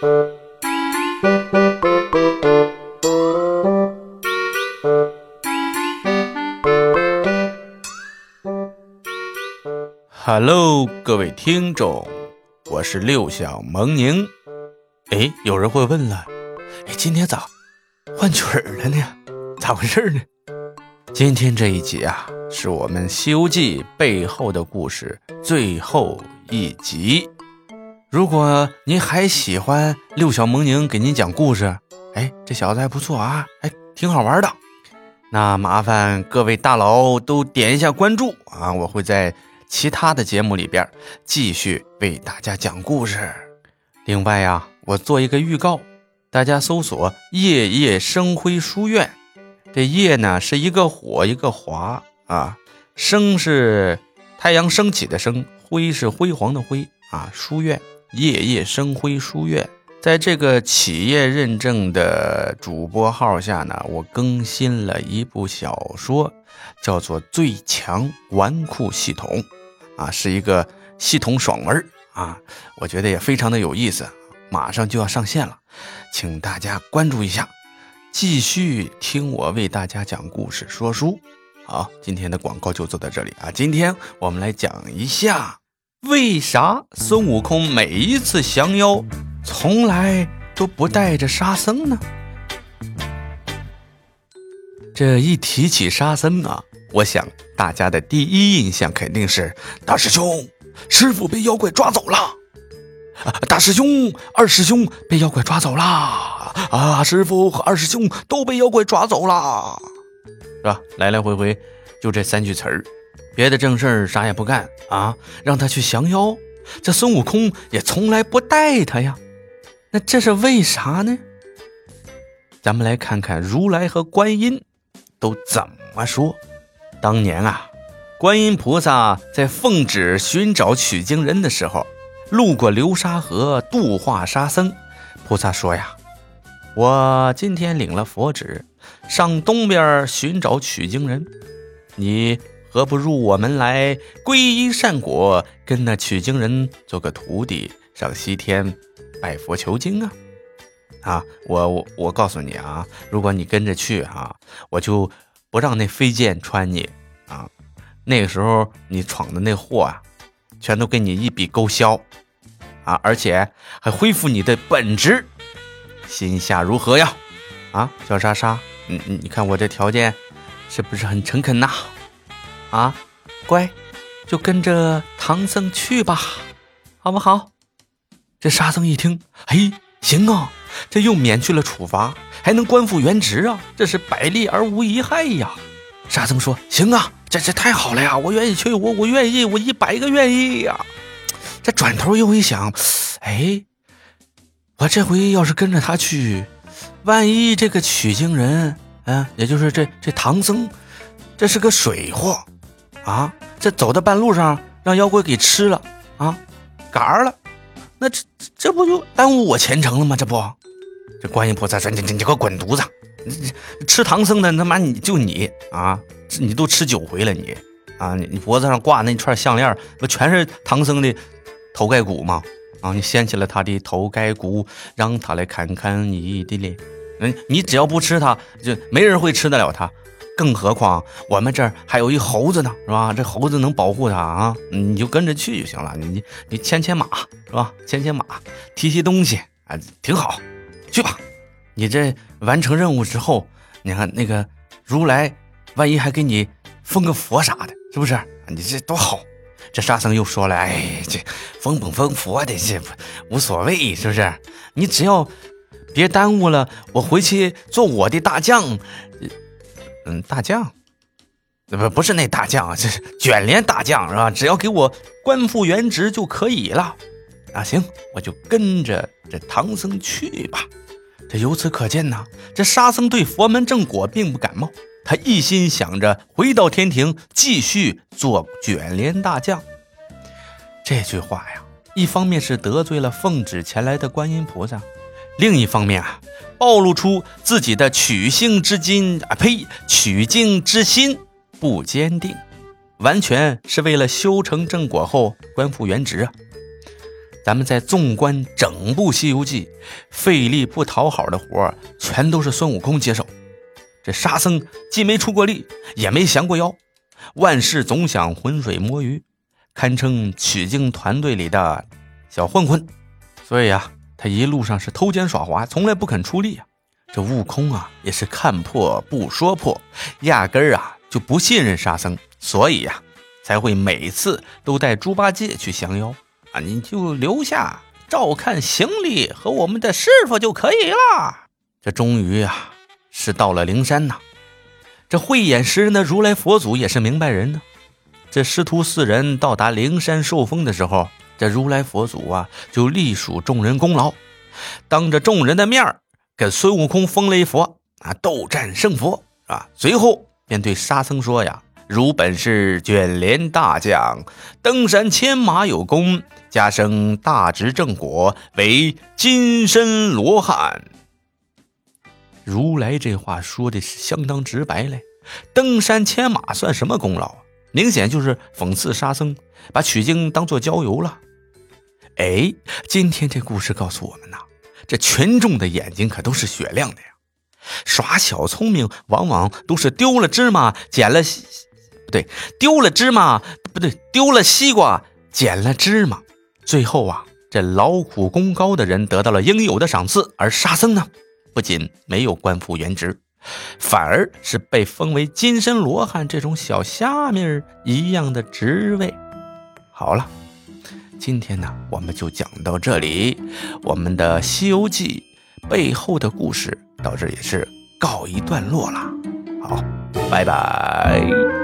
Hello，各位听众，我是六小萌宁。哎，有人会问了，哎，今天咋换曲儿了呢？咋回事呢？今天这一集啊，是我们《西游记》背后的故事最后一集。如果您还喜欢六小萌宁给您讲故事，哎，这小子还不错啊，哎，挺好玩的。那麻烦各位大佬都点一下关注啊，我会在。其他的节目里边继续为大家讲故事。另外呀，我做一个预告，大家搜索“夜夜生辉书院”。这夜呢是一个火一个华啊，生是太阳升起的升，辉是辉煌的辉啊。书院夜夜生辉书院，在这个企业认证的主播号下呢，我更新了一部小说，叫做《最强纨绔系统》。啊，是一个系统爽文啊，我觉得也非常的有意思，马上就要上线了，请大家关注一下，继续听我为大家讲故事说书。好，今天的广告就做到这里啊，今天我们来讲一下，为啥孙悟空每一次降妖，从来都不带着沙僧呢？这一提起沙僧啊。我想大家的第一印象肯定是大师兄，师傅被妖怪抓走了。大师兄、二师兄被妖怪抓走了。啊，师傅和二师兄都被妖怪抓走了，是吧？来来回回就这三句词儿，别的正事儿啥也不干啊，让他去降妖。这孙悟空也从来不带他呀，那这是为啥呢？咱们来看看如来和观音都怎么说。当年啊，观音菩萨在奉旨寻找取经人的时候，路过流沙河度化沙僧。菩萨说呀：“我今天领了佛旨，上东边寻找取经人，你何不入我门来皈依善果，跟那取经人做个徒弟，上西天拜佛求经啊？”啊，我我告诉你啊，如果你跟着去啊，我就。不让那飞剑穿你啊！那个时候你闯的那祸啊，全都给你一笔勾销啊！而且还恢复你的本职，心下如何呀？啊，小莎莎，你你你看我这条件是不是很诚恳呐？啊乖，就跟着唐僧去吧，好不好？这沙僧一听，嘿，行啊，这又免去了处罚。还能官复原职啊！这是百利而无一害呀！沙僧说：“行啊，这这太好了呀！我愿意去，我我愿意，我一百个愿意呀！”这转头又一想，哎，我这回要是跟着他去，万一这个取经人，嗯，也就是这这唐僧，这是个水货啊！这走到半路上让妖怪给吃了啊，嘎了，那这这不就耽误我前程了吗？这不？这观音菩萨说：“你你你给我滚犊子！你吃唐僧的他妈你就你啊！你都吃九回了你啊！你你脖子上挂那串项链不全是唐僧的头盖骨吗？啊！你掀起了他的头盖骨，让他来看看你的脸。嗯，你只要不吃它，就没人会吃得了它。更何况我们这儿还有一猴子呢，是吧？这猴子能保护他啊！你就跟着去就行了。你你你牵牵马是吧？牵牵马，提提东西啊，挺好。”去吧，你这完成任务之后，你看那个如来，万一还给你封个佛啥的，是不是？你这多好。这沙僧又说了，哎，这封不封佛的这无所谓，是不是？你只要别耽误了，我回去做我的大将。嗯，大将，不不是那大将，这是卷帘大将是吧？只要给我官复原职就可以了。啊，行，我就跟着这唐僧去吧。这由此可见呢，这沙僧对佛门正果并不感冒，他一心想着回到天庭继续做卷帘大将。这句话呀，一方面是得罪了奉旨前来的观音菩萨，另一方面啊，暴露出自己的取性之心啊，呸，取经之心不坚定，完全是为了修成正果后官复原职啊。咱们再纵观整部《西游记》，费力不讨好的活儿全都是孙悟空接手。这沙僧既没出过力，也没降过妖，万事总想浑水摸鱼，堪称取经团队里的小混混。所以啊，他一路上是偷奸耍滑，从来不肯出力啊。这悟空啊，也是看破不说破，压根儿啊就不信任沙僧，所以呀，才会每次都带猪八戒去降妖啊。你就留下照看行李和我们的师傅就可以了。这终于啊，是到了灵山呐。这慧眼识人的如来佛祖也是明白人呢。这师徒四人到达灵山受封的时候，这如来佛祖啊就隶属众人功劳，当着众人的面儿。跟孙悟空封了一佛啊，斗战胜佛啊，随后便对沙僧说呀：“如本是卷帘大将，登山牵马有功，加升大直正果，为金身罗汉。”如来这话说的是相当直白嘞，登山牵马算什么功劳？明显就是讽刺沙僧把取经当做郊游了。哎，今天这故事告诉我们呐。这群众的眼睛可都是雪亮的呀！耍小聪明往往都是丢了芝麻捡了西，不对，丢了芝麻不对，丢了西瓜捡了芝麻。最后啊，这劳苦功高的人得到了应有的赏赐，而沙僧呢，不仅没有官复原职，反而是被封为金身罗汉这种小虾米一样的职位。好了。今天呢，我们就讲到这里。我们的《西游记》背后的故事到这也是告一段落了。好，拜拜。